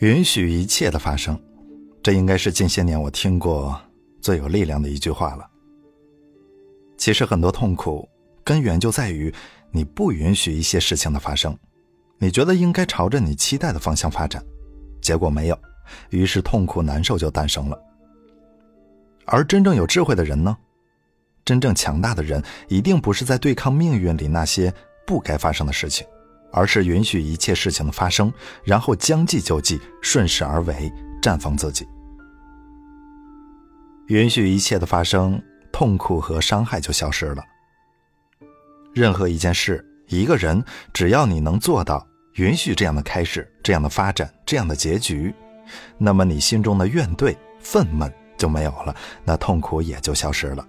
允许一切的发生，这应该是近些年我听过最有力量的一句话了。其实很多痛苦根源就在于你不允许一些事情的发生，你觉得应该朝着你期待的方向发展，结果没有，于是痛苦难受就诞生了。而真正有智慧的人呢，真正强大的人，一定不是在对抗命运里那些不该发生的事情。而是允许一切事情的发生，然后将计就计，顺势而为，绽放自己。允许一切的发生，痛苦和伤害就消失了。任何一件事、一个人，只要你能做到允许这样的开始、这样的发展、这样的结局，那么你心中的怨怼、愤懑就没有了，那痛苦也就消失了。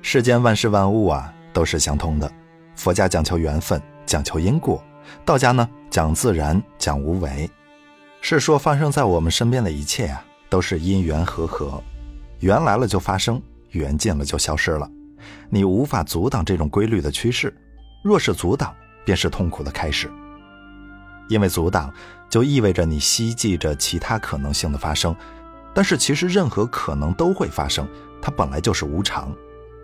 世间万事万物啊，都是相通的。佛家讲求缘分。讲求因果，道家呢讲自然，讲无为，是说发生在我们身边的一切啊，都是因缘和合，缘来了就发生，缘尽了就消失了。你无法阻挡这种规律的趋势，若是阻挡，便是痛苦的开始。因为阻挡就意味着你希冀着其他可能性的发生，但是其实任何可能都会发生，它本来就是无常，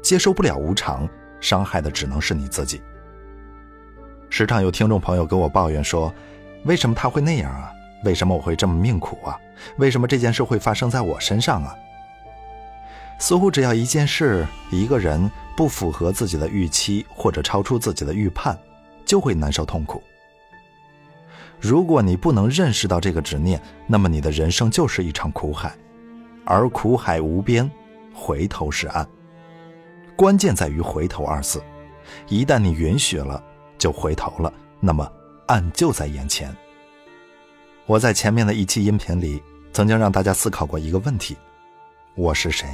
接受不了无常，伤害的只能是你自己。时常有听众朋友跟我抱怨说：“为什么他会那样啊？为什么我会这么命苦啊？为什么这件事会发生在我身上啊？”似乎只要一件事、一个人不符合自己的预期或者超出自己的预判，就会难受痛苦。如果你不能认识到这个执念，那么你的人生就是一场苦海，而苦海无边，回头是岸。关键在于“回头”二字，一旦你允许了。就回头了，那么岸就在眼前。我在前面的一期音频里曾经让大家思考过一个问题：我是谁？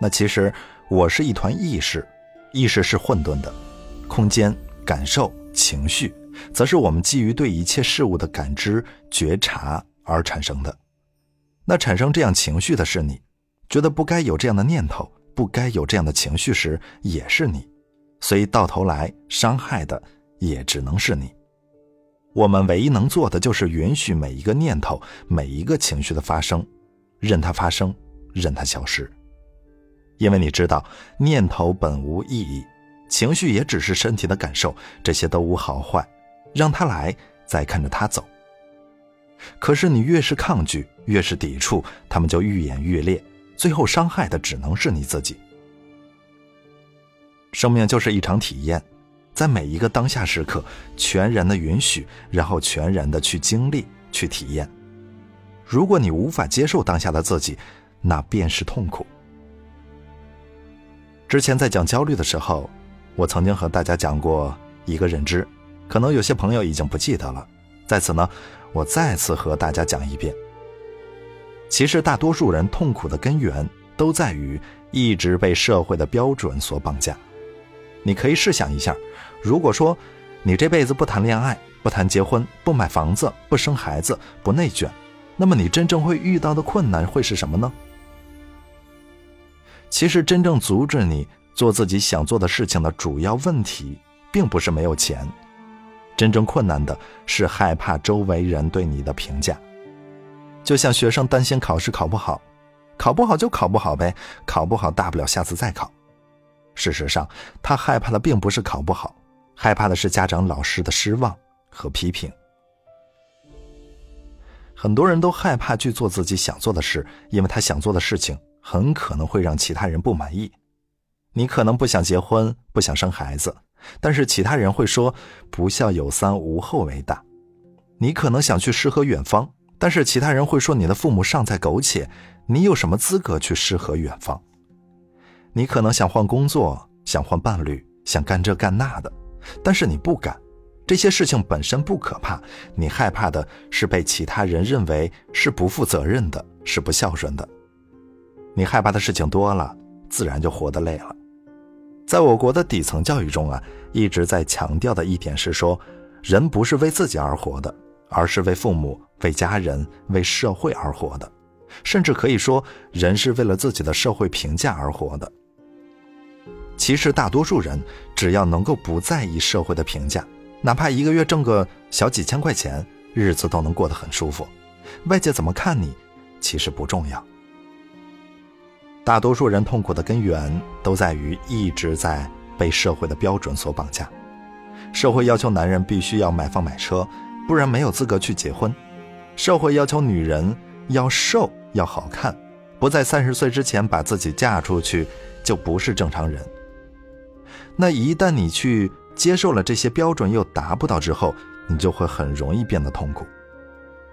那其实我是一团意识，意识是混沌的，空间、感受、情绪，则是我们基于对一切事物的感知、觉察而产生的。那产生这样情绪的是你，觉得不该有这样的念头、不该有这样的情绪时，也是你。所以到头来，伤害的也只能是你。我们唯一能做的，就是允许每一个念头、每一个情绪的发生，任它发生，任它消失。因为你知道，念头本无意义，情绪也只是身体的感受，这些都无好坏，让它来，再看着它走。可是你越是抗拒，越是抵触，他们就愈演愈烈，最后伤害的只能是你自己。生命就是一场体验，在每一个当下时刻，全然的允许，然后全然的去经历、去体验。如果你无法接受当下的自己，那便是痛苦。之前在讲焦虑的时候，我曾经和大家讲过一个认知，可能有些朋友已经不记得了。在此呢，我再次和大家讲一遍。其实，大多数人痛苦的根源都在于一直被社会的标准所绑架。你可以试想一下，如果说你这辈子不谈恋爱、不谈结婚、不买房子、不生孩子、不内卷，那么你真正会遇到的困难会是什么呢？其实，真正阻止你做自己想做的事情的主要问题，并不是没有钱，真正困难的是害怕周围人对你的评价。就像学生担心考试考不好，考不好就考不好呗，考不好大不了下次再考。事实上，他害怕的并不是考不好，害怕的是家长、老师的失望和批评。很多人都害怕去做自己想做的事，因为他想做的事情很可能会让其他人不满意。你可能不想结婚，不想生孩子，但是其他人会说“不孝有三，无后为大”。你可能想去诗和远方，但是其他人会说你的父母尚在苟且，你有什么资格去诗和远方？你可能想换工作，想换伴侣，想干这干那的，但是你不敢。这些事情本身不可怕，你害怕的是被其他人认为是不负责任的，是不孝顺的。你害怕的事情多了，自然就活得累了。在我国的底层教育中啊，一直在强调的一点是说，人不是为自己而活的，而是为父母、为家人、为社会而活的，甚至可以说，人是为了自己的社会评价而活的。其实，大多数人只要能够不在意社会的评价，哪怕一个月挣个小几千块钱，日子都能过得很舒服。外界怎么看你，其实不重要。大多数人痛苦的根源都在于一直在被社会的标准所绑架。社会要求男人必须要买房买车，不然没有资格去结婚；社会要求女人要瘦要好看，不在三十岁之前把自己嫁出去就不是正常人。那一旦你去接受了这些标准又达不到之后，你就会很容易变得痛苦。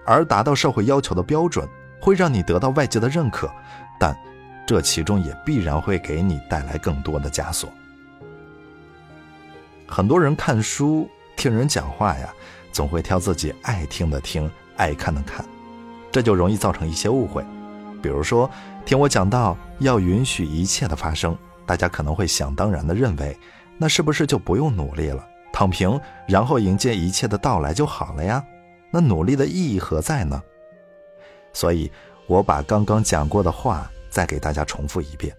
而达到社会要求的标准会让你得到外界的认可，但。这其中也必然会给你带来更多的枷锁。很多人看书、听人讲话呀，总会挑自己爱听的听、爱看的看，这就容易造成一些误会。比如说，听我讲到要允许一切的发生，大家可能会想当然的认为，那是不是就不用努力了，躺平，然后迎接一切的到来就好了呀？那努力的意义何在呢？所以，我把刚刚讲过的话。再给大家重复一遍：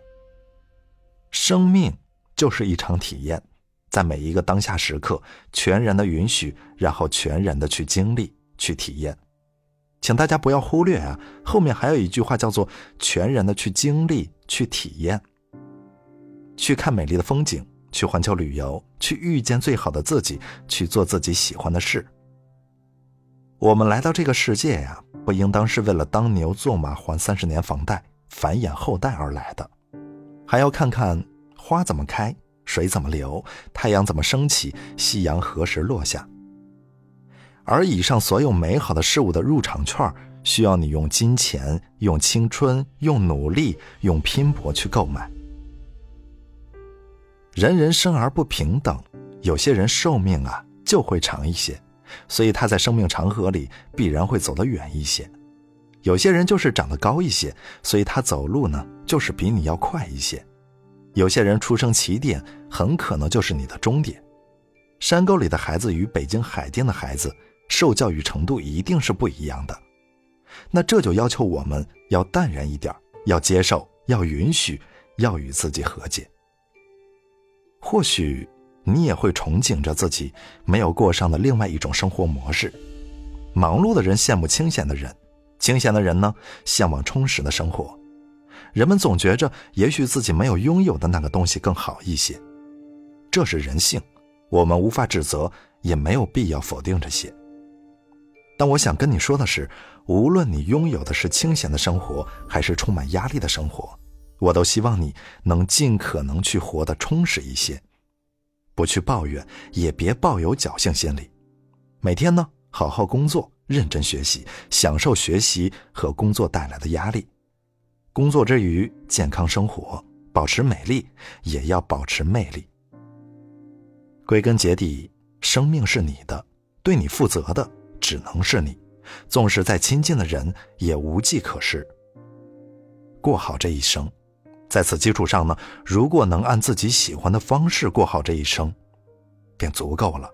生命就是一场体验，在每一个当下时刻，全然的允许，然后全然的去经历、去体验。请大家不要忽略啊，后面还有一句话叫做“全然的去经历、去体验”。去看美丽的风景，去环球旅游，去遇见最好的自己，去做自己喜欢的事。我们来到这个世界呀，不应当是为了当牛做马还三十年房贷。繁衍后代而来的，还要看看花怎么开，水怎么流，太阳怎么升起，夕阳何时落下。而以上所有美好的事物的入场券，需要你用金钱、用青春、用努力、用拼搏去购买。人人生而不平等，有些人寿命啊就会长一些，所以他在生命长河里必然会走得远一些。有些人就是长得高一些，所以他走路呢就是比你要快一些。有些人出生起点很可能就是你的终点。山沟里的孩子与北京海淀的孩子受教育程度一定是不一样的。那这就要求我们要淡然一点，要接受，要允许，要与自己和解。或许你也会憧憬着自己没有过上的另外一种生活模式。忙碌的人羡慕清闲的人。清闲的人呢，向往充实的生活。人们总觉着，也许自己没有拥有的那个东西更好一些，这是人性，我们无法指责，也没有必要否定这些。但我想跟你说的是，无论你拥有的是清闲的生活，还是充满压力的生活，我都希望你能尽可能去活得充实一些，不去抱怨，也别抱有侥幸心理。每天呢，好好工作。认真学习，享受学习和工作带来的压力。工作之余，健康生活，保持美丽，也要保持魅力。归根结底，生命是你的，对你负责的只能是你。纵使再亲近的人，也无计可施。过好这一生，在此基础上呢，如果能按自己喜欢的方式过好这一生，便足够了。